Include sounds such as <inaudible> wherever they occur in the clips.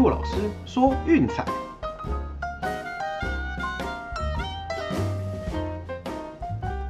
骆老师说运彩。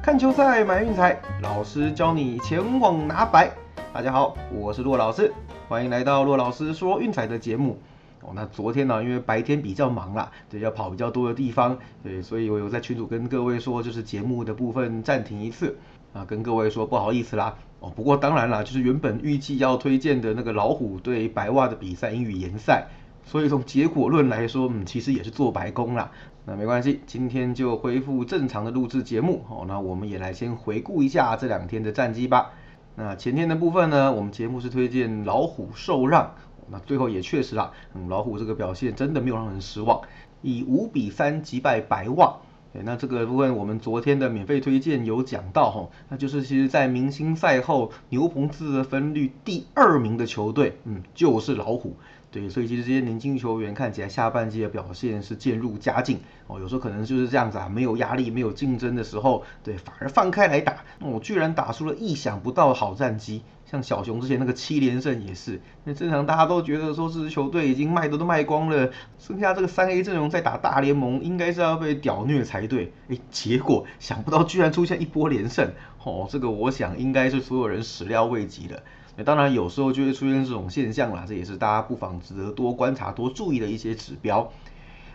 看球赛买运彩，老师教你前往拿白。大家好，我是骆老师，欢迎来到骆老师说运彩的节目。哦，那昨天呢，因为白天比较忙啦，对，要跑比较多的地方，对，所以我有在群组跟各位说，就是节目的部分暂停一次，啊，跟各位说不好意思啦。哦，不过当然啦，就是原本预计要推荐的那个老虎对白袜的比赛英语联赛，所以从结果论来说，嗯，其实也是做白工啦。那没关系，今天就恢复正常的录制节目。哦，那我们也来先回顾一下这两天的战绩吧。那前天的部分呢，我们节目是推荐老虎受让。那最后也确实啦，嗯，老虎这个表现真的没有让人失望，以五比三击败白袜。那这个部分我们昨天的免费推荐有讲到哈，那就是其实在明星赛后牛棚自得分率第二名的球队，嗯，就是老虎。对，所以其实这些年轻球员看起来下半季的表现是渐入佳境哦，有时候可能就是这样子啊，没有压力、没有竞争的时候，对，反而放开来打，哦，居然打出了意想不到的好战绩。像小熊之前那个七连胜也是，那正常大家都觉得说这支球队已经卖的都卖光了，剩下这个三 A 阵容在打大联盟，应该是要被屌虐才对。哎，结果想不到居然出现一波连胜，哦，这个我想应该是所有人始料未及的。那当然有时候就会出现这种现象啦，这也是大家不妨值得多观察、多注意的一些指标。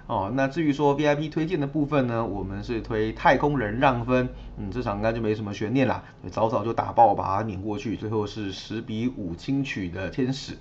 哦，那至于说 VIP 推荐的部分呢，我们是推太空人让分，嗯，这场应该就没什么悬念啦，早早就打爆把它碾过去，最后是十比五轻取的天使。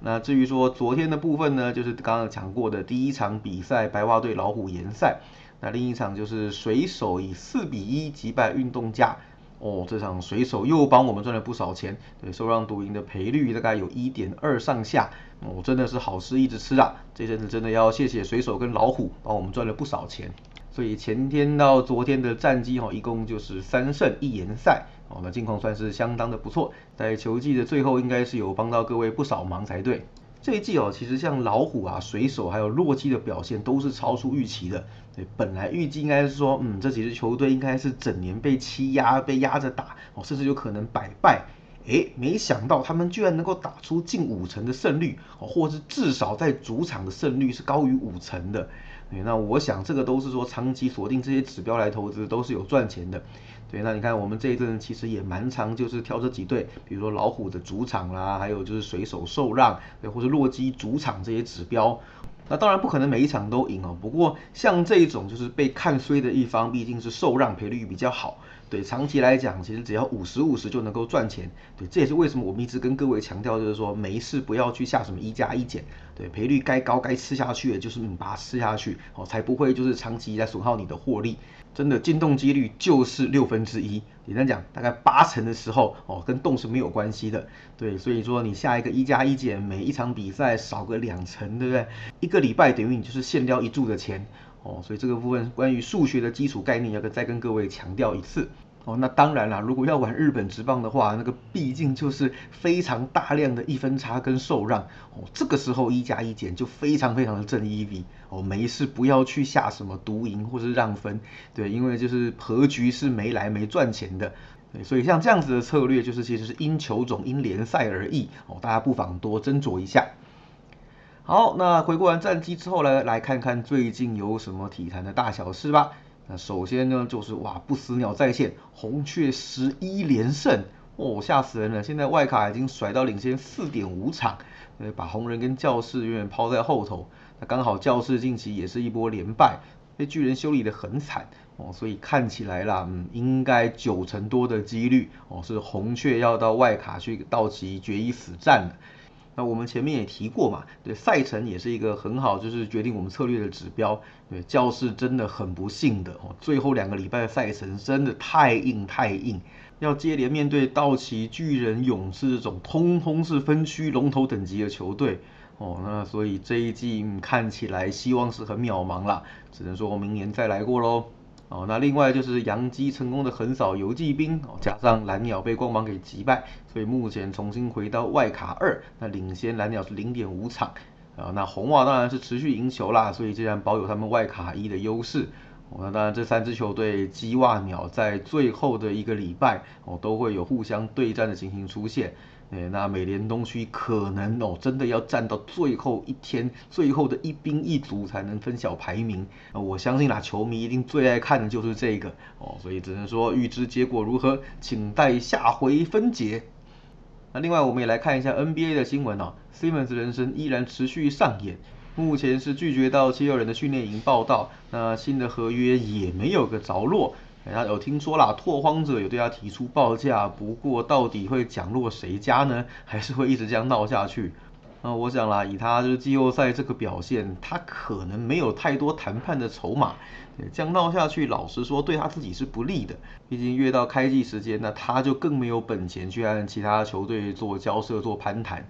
那至于说昨天的部分呢，就是刚刚讲过的第一场比赛白袜队老虎联赛，那另一场就是水手以四比一击败运动家。哦，这场水手又帮我们赚了不少钱，对，受让赌赢的赔率大概有一点二上下，哦，真的是好吃一直吃啊！这阵子真的要谢谢水手跟老虎帮我们赚了不少钱，所以前天到昨天的战绩哈，一共就是三胜一延赛，哦，那近况算是相当的不错，在球季的最后应该是有帮到各位不少忙才对。这一季哦，其实像老虎啊、水手还有洛基的表现都是超出预期的。对，本来预计应该是说，嗯，这几支球队应该是整年被欺压、被压着打，哦，甚至有可能百败。哎，没想到他们居然能够打出近五成的胜率，哦，或是至少在主场的胜率是高于五成的。对那我想这个都是说长期锁定这些指标来投资都是有赚钱的。对，那你看我们这一阵其实也蛮长，就是挑这几对，比如说老虎的主场啦，还有就是水手受让，对，或者洛基主场这些指标。那当然不可能每一场都赢哦，不过像这一种就是被看衰的一方，毕竟是受让赔率比较好。对，长期来讲，其实只要五十五十就能够赚钱。对，这也是为什么我们一直跟各位强调，就是说没事不要去下什么一加一减。对，赔率该高该吃下去的，就是你把它吃下去，哦，才不会就是长期在损耗你的获利。真的进洞几率就是六分之一，简单讲，大概八成的时候哦，跟洞是没有关系的。对，所以说你下一个一加一减，每一场比赛少个两成，对不对？一个礼拜等于你就是限掉一注的钱哦。所以这个部分关于数学的基础概念，要跟再跟各位强调一次。哦，那当然啦，如果要玩日本直棒的话，那个毕竟就是非常大量的一分差跟受让哦，这个时候一加一减就非常非常的正 EV 哦，没事不要去下什么独赢或是让分，对，因为就是和局是没来没赚钱的，对，所以像这样子的策略就是其实是因球种因联赛而异哦，大家不妨多斟酌一下。好，那回顾完战绩之后呢，来看看最近有什么体坛的大小事吧。那首先呢，就是哇，不死鸟在线，红雀十一连胜，哦，吓死人了！现在外卡已经甩到领先四点五场，呃，把红人跟教士远远抛在后头。那刚好教士近期也是一波连败，被巨人修理的很惨，哦，所以看起来啦，嗯，应该九成多的几率，哦，是红雀要到外卡去道奇决一死战了。那我们前面也提过嘛，对赛程也是一个很好，就是决定我们策略的指标。对教室真的很不幸的哦，最后两个礼拜的赛程真的太硬太硬，要接连面对道奇、巨人、勇士这种通通是分区龙头等级的球队哦，那所以这一季看起来希望是很渺茫啦，只能说明年再来过喽。哦，那另外就是杨基成功的横扫游击兵，哦，加上蓝鸟被光芒给击败，所以目前重新回到外卡二，那领先蓝鸟是零点五场，啊，那红袜当然是持续赢球啦，所以依然保有他们外卡一的优势，那当然，这三支球队鸡袜鸟在最后的一个礼拜哦，都会有互相对战的情形出现。哎，那美联东区可能哦，真的要战到最后一天，最后的一兵一卒才能分晓排名。我相信啦，球迷一定最爱看的就是这个哦，所以只能说预知结果如何，请待下回分解。那另外，我们也来看一下 NBA 的新闻哦，Simmons 人生依然持续上演。目前是拒绝到七六人的训练营报道，那新的合约也没有个着落。那有听说啦，拓荒者有对他提出报价，不过到底会降落谁家呢？还是会一直这样闹下去？那 <laughs> 我想啦，以他就是季后赛这个表现，他可能没有太多谈判的筹码。这样闹下去，老实说对他自己是不利的。毕竟越到开季时间，那他就更没有本钱去和其他球队做交涉、做攀谈。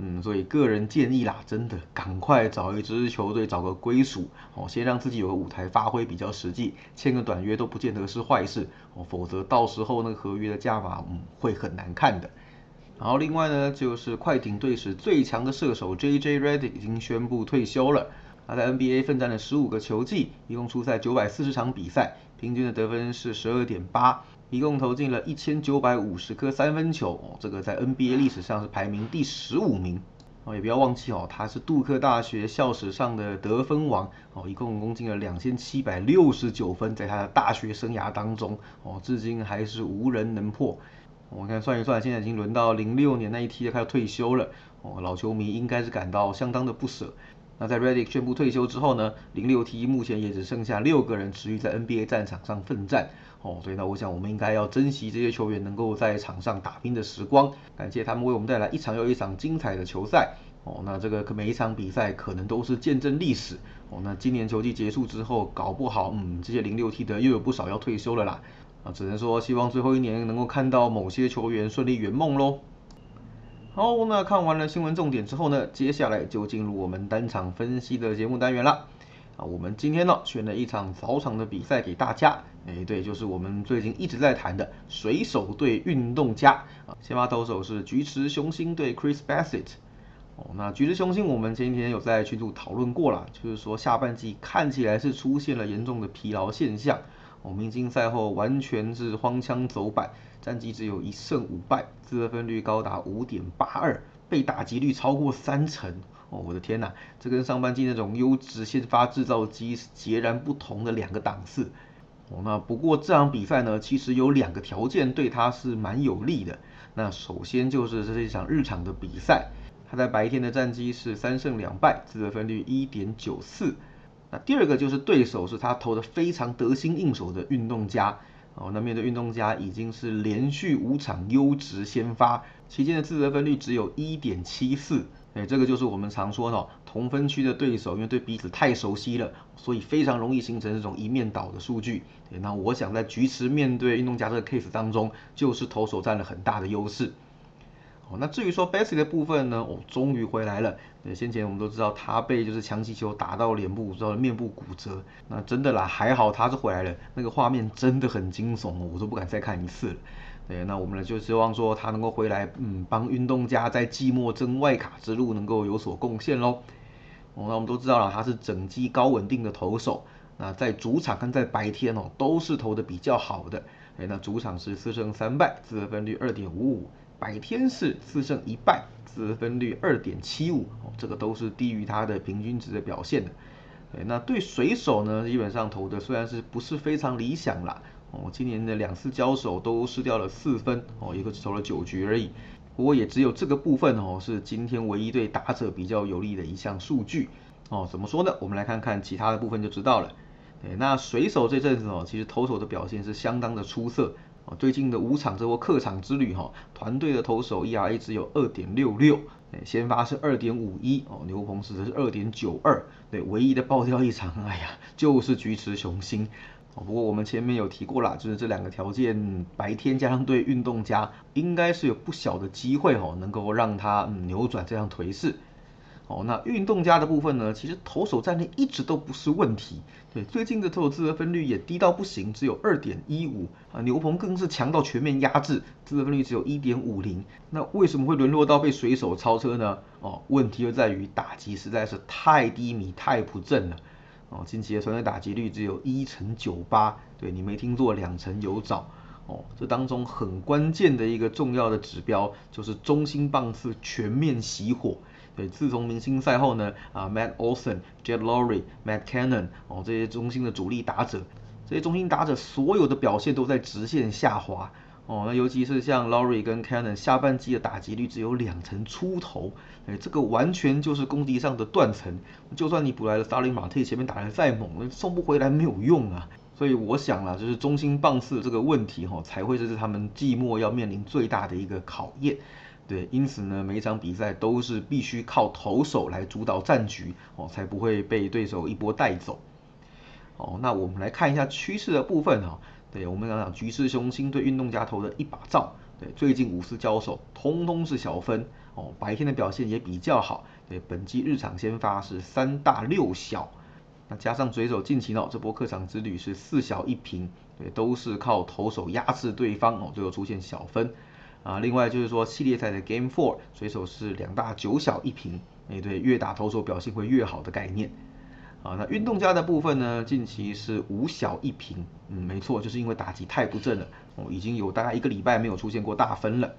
嗯，所以个人建议啦，真的赶快找一支球队找个归属哦，先让自己有个舞台发挥比较实际，签个短约都不见得是坏事哦，否则到时候那个合约的价码嗯会很难看的。然后另外呢，就是快艇队史最强的射手 J.J. Redd 已经宣布退休了。他在 NBA 奋战了十五个球季，一共出赛九百四十场比赛，平均的得分是十二点八。一共投进了一千九百五十颗三分球哦，这个在 NBA 历史上是排名第十五名哦。也不要忘记哦，他是杜克大学校史上的得分王哦，一共攻进了两千七百六十九分，在他的大学生涯当中哦，至今还是无人能破。我看算一算，现在已经轮到零六年那一梯，他要退休了哦，老球迷应该是感到相当的不舍。那在 Redick 宣布退休之后呢，零六 T 目前也只剩下六个人持续在 NBA 战场上奋战。哦，所以呢，我想我们应该要珍惜这些球员能够在场上打拼的时光，感谢他们为我们带来一场又一场精彩的球赛。哦，那这个每一场比赛可能都是见证历史。哦，那今年球季结束之后，搞不好，嗯，这些零六 T 的又有不少要退休了啦。啊，只能说希望最后一年能够看到某些球员顺利圆梦喽。好，那看完了新闻重点之后呢，接下来就进入我们单场分析的节目单元了。啊，我们今天呢选了一场早场的比赛给大家。哎，对，就是我们最近一直在谈的水手队运动家啊。先发投手是菊池雄星对 Chris Bassett。哦，那菊池雄星我们前几天有在群组讨论过了，就是说下半季看起来是出现了严重的疲劳现象。哦，明星赛后完全是荒腔走板，战绩只有一胜五败，自得分率高达五点八二，被打击率超过三成。哦，我的天呐，这跟上半季那种优质先发制造机是截然不同的两个档次。哦，那不过这场比赛呢，其实有两个条件对他是蛮有利的。那首先就是这是一场日常的比赛，他在白天的战绩是三胜两败，自得分率一点九四。那第二个就是对手是他投的非常得心应手的运动家。哦，那面对运动家已经是连续五场优质先发，期间的自得分率只有一点七四。哎，这个就是我们常说的同分区的对手，因为对彼此太熟悉了，所以非常容易形成这种一面倒的数据。那我想在局池面对运动家这个 case 当中，就是投手占了很大的优势。哦，那至于说 Bassy 的部分呢，哦，终于回来了。对，先前我们都知道他被就是强击球打到脸部，之后面部骨折。那真的啦，还好他是回来了，那个画面真的很惊悚，我都不敢再看一次了。对，那我们呢就希望说他能够回来，嗯，帮运动家在季末争外卡之路能够有所贡献喽。哦，那我们都知道了，他是整机高稳定的投手，那在主场跟在白天哦都是投的比较好的。哎，那主场是四胜三败，自得分率二点五五；白天是四胜一败，自得分率二点七五。哦，这个都是低于他的平均值的表现的。对，那对水手呢，基本上投的虽然是不是非常理想啦。哦，今年的两次交手都失掉了四分哦，一个只投了九局而已。不过也只有这个部分哦，是今天唯一对打者比较有利的一项数据哦。怎么说呢？我们来看看其他的部分就知道了。对，那水手这阵子哦，其实投手的表现是相当的出色哦。最近的五场这波客场之旅哈，团队的投手 ERA 只有二点六六，先发是二点五一哦，牛棚是是二点九二。对，唯一的爆掉一场，哎呀，就是菊池雄心。不过我们前面有提过啦，就是这两个条件，白天加上对运动家，应该是有不小的机会哦，能够让他扭转这样颓势。哦，那运动家的部分呢，其实投手战力一直都不是问题。对，最近的投手自得分率也低到不行，只有二点一五啊。牛棚更是强到全面压制，自得分率只有一点五零。那为什么会沦落到被水手超车呢？哦，问题就在于打击实在是太低迷、太不正了。哦，近期的传队打击率只有一成九八，对你没听错，两成有找。哦，这当中很关键的一个重要的指标就是中心棒次全面熄火。对，自从明星赛后呢，啊，Matt Olson、Jed Lowry、Matt Cannon，哦，这些中心的主力打者，这些中心打者所有的表现都在直线下滑。哦，那尤其是像 Lowry 跟 Cannon 下半季的打击率只有两成出头，哎，这个完全就是攻击上的断层。就算你补来了 Starling Marte 前面打得再猛，送不回来没有用啊。所以我想了，就是中心棒次这个问题哈，才会是他们季末要面临最大的一个考验。对，因此呢，每一场比赛都是必须靠投手来主导战局哦，才不会被对手一波带走。哦，那我们来看一下趋势的部分哈。对，我们讲讲局势雄心对运动家投的一把照。对，最近五次交手，通通是小分哦，白天的表现也比较好。对，本季日常先发是三大六小。那加上水手近期呢，这波客场之旅是四小一平，对，都是靠投手压制对方哦，最后出现小分啊。另外就是说系列赛的 Game Four，水手是两大九小一平，哎，对，越打投手表现会越好的概念啊。那运动家的部分呢，近期是五小一平，嗯，没错，就是因为打击太不正了哦，已经有大概一个礼拜没有出现过大分了。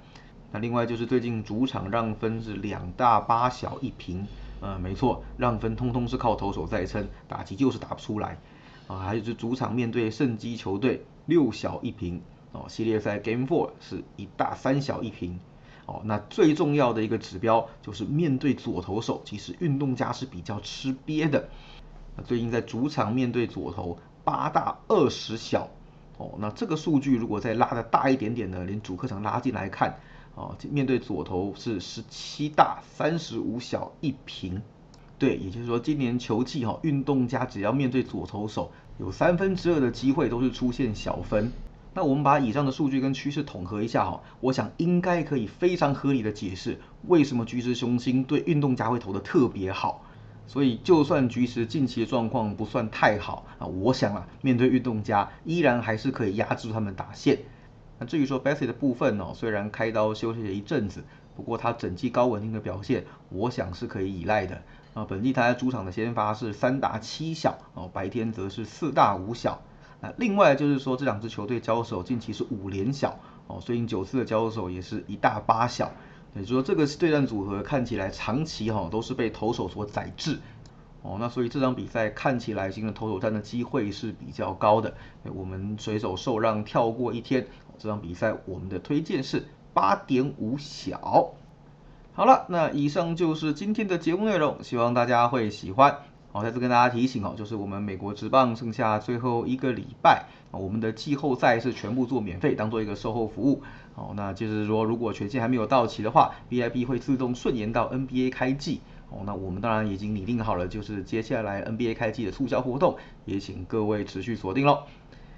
那另外就是最近主场让分是两大八小一平。呃，没错，让分通通是靠投手在撑，打击就是打不出来啊。还有就是主场面对圣基球队六小一平哦，系列赛 Game Four 是一大三小一平哦。那最重要的一个指标就是面对左投手，其实运动家是比较吃瘪的。最近在主场面对左投八大二十小哦，那这个数据如果再拉的大一点点呢，连主客场拉进来看。哦，面对左投是十七大三十五小一平，对，也就是说今年球季哈，运动家只要面对左投手，有三分之二的机会都是出现小分。那我们把以上的数据跟趋势统合一下哈，我想应该可以非常合理的解释为什么橘子雄心对运动家会投的特别好。所以就算橘子近期的状况不算太好啊，我想啊，面对运动家依然还是可以压制他们打线。那至于说 Bessie 的部分哦，虽然开刀休息了一阵子，不过他整季高稳定的表现，我想是可以依赖的。啊，本季他在主场的先发是三大七小哦，白天则是四大五小。那另外就是说这两支球队交手近期是五连小哦，所以九次的交手也是一大八小。也就是说这个对战组合看起来长期哈都是被投手所宰制。哦，那所以这场比赛看起来，新的投手战的机会是比较高的。我们随手受让跳过一天，这场比赛我们的推荐是八点五小。好了，那以上就是今天的节目内容，希望大家会喜欢。好，再次跟大家提醒哦，就是我们美国职棒剩下最后一个礼拜，我们的季后赛是全部做免费，当做一个售后服务。好，那就是说，如果权限还没有到期的话，VIP 会自动顺延到 NBA 开季。哦，那我们当然已经拟定好了，就是接下来 NBA 开季的促销活动，也请各位持续锁定喽。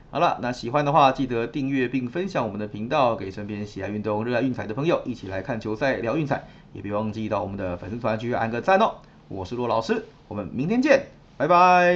好了，那喜欢的话记得订阅并分享我们的频道，给身边喜爱运动、热爱运彩的朋友一起来看球赛、聊运彩，也别忘记到我们的粉丝团去按个赞哦。我是骆老师，我们明天见，拜拜。